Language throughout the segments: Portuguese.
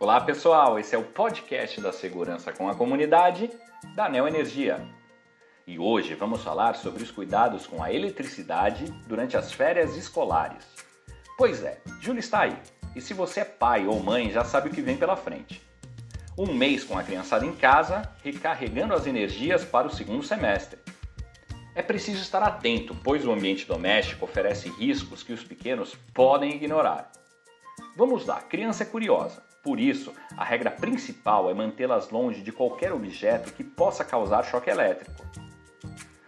Olá pessoal, esse é o podcast da segurança com a comunidade da Neo Energia. E hoje vamos falar sobre os cuidados com a eletricidade durante as férias escolares. Pois é, Júlia está aí. E se você é pai ou mãe, já sabe o que vem pela frente. Um mês com a criançada em casa, recarregando as energias para o segundo semestre. É preciso estar atento, pois o ambiente doméstico oferece riscos que os pequenos podem ignorar. Vamos lá, criança é curiosa. Por isso, a regra principal é mantê-las longe de qualquer objeto que possa causar choque elétrico.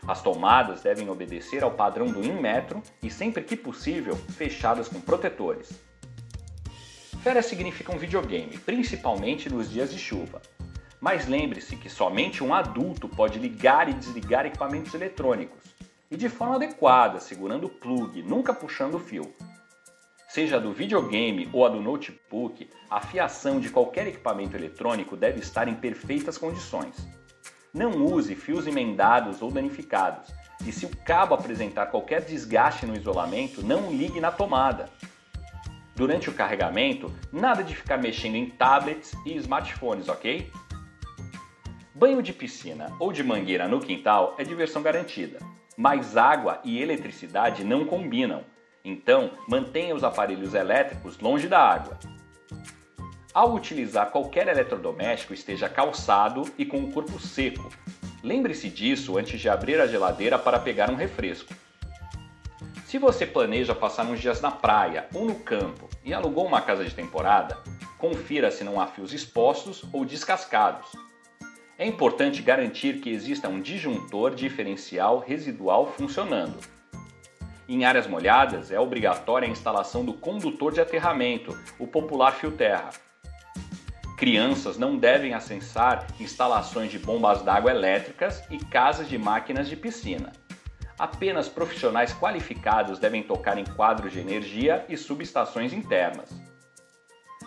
As tomadas devem obedecer ao padrão do 1 metro e, sempre que possível, fechadas com protetores. Férias significam videogame, principalmente nos dias de chuva. Mas lembre-se que somente um adulto pode ligar e desligar equipamentos eletrônicos, e de forma adequada, segurando o plug, nunca puxando o fio. Seja a do videogame ou a do notebook, a fiação de qualquer equipamento eletrônico deve estar em perfeitas condições. Não use fios emendados ou danificados, e se o cabo apresentar qualquer desgaste no isolamento, não ligue na tomada. Durante o carregamento, nada de ficar mexendo em tablets e smartphones, ok? Banho de piscina ou de mangueira no quintal é diversão garantida, mas água e eletricidade não combinam então, mantenha os aparelhos elétricos longe da água. Ao utilizar qualquer eletrodoméstico, esteja calçado e com o corpo seco. Lembre-se disso antes de abrir a geladeira para pegar um refresco. Se você planeja passar uns dias na praia ou no campo e alugou uma casa de temporada, confira se não há fios expostos ou descascados. É importante garantir que exista um disjuntor diferencial residual funcionando. Em áreas molhadas, é obrigatória a instalação do condutor de aterramento, o popular fio terra. Crianças não devem acessar instalações de bombas d'água elétricas e casas de máquinas de piscina. Apenas profissionais qualificados devem tocar em quadros de energia e subestações internas.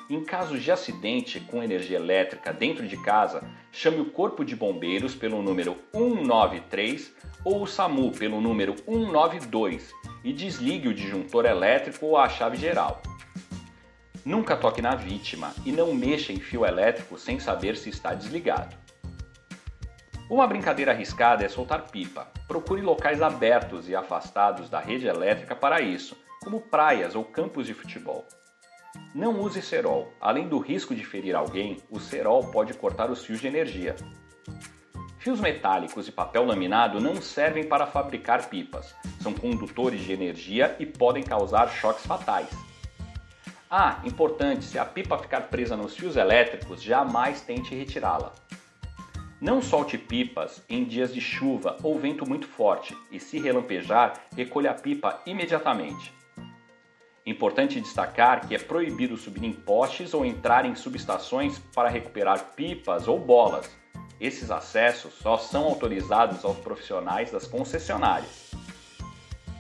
Em casos de acidente com energia elétrica dentro de casa, chame o Corpo de Bombeiros pelo número 193 ou o SAMU pelo número 192 e desligue o disjuntor elétrico ou a chave geral. Nunca toque na vítima e não mexa em fio elétrico sem saber se está desligado. Uma brincadeira arriscada é soltar pipa. Procure locais abertos e afastados da rede elétrica para isso, como praias ou campos de futebol. Não use cerol. Além do risco de ferir alguém, o cerol pode cortar os fios de energia. Fios metálicos e papel laminado não servem para fabricar pipas, são condutores de energia e podem causar choques fatais. Ah, importante, se a pipa ficar presa nos fios elétricos, jamais tente retirá-la. Não solte pipas em dias de chuva ou vento muito forte e, se relampejar, recolha a pipa imediatamente. Importante destacar que é proibido subir em postes ou entrar em subestações para recuperar pipas ou bolas esses acessos só são autorizados aos profissionais das concessionárias.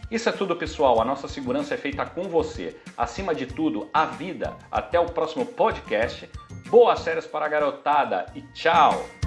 Isso é tudo, pessoal. A nossa segurança é feita com você. Acima de tudo, a vida. Até o próximo podcast. Boas férias para a garotada e tchau!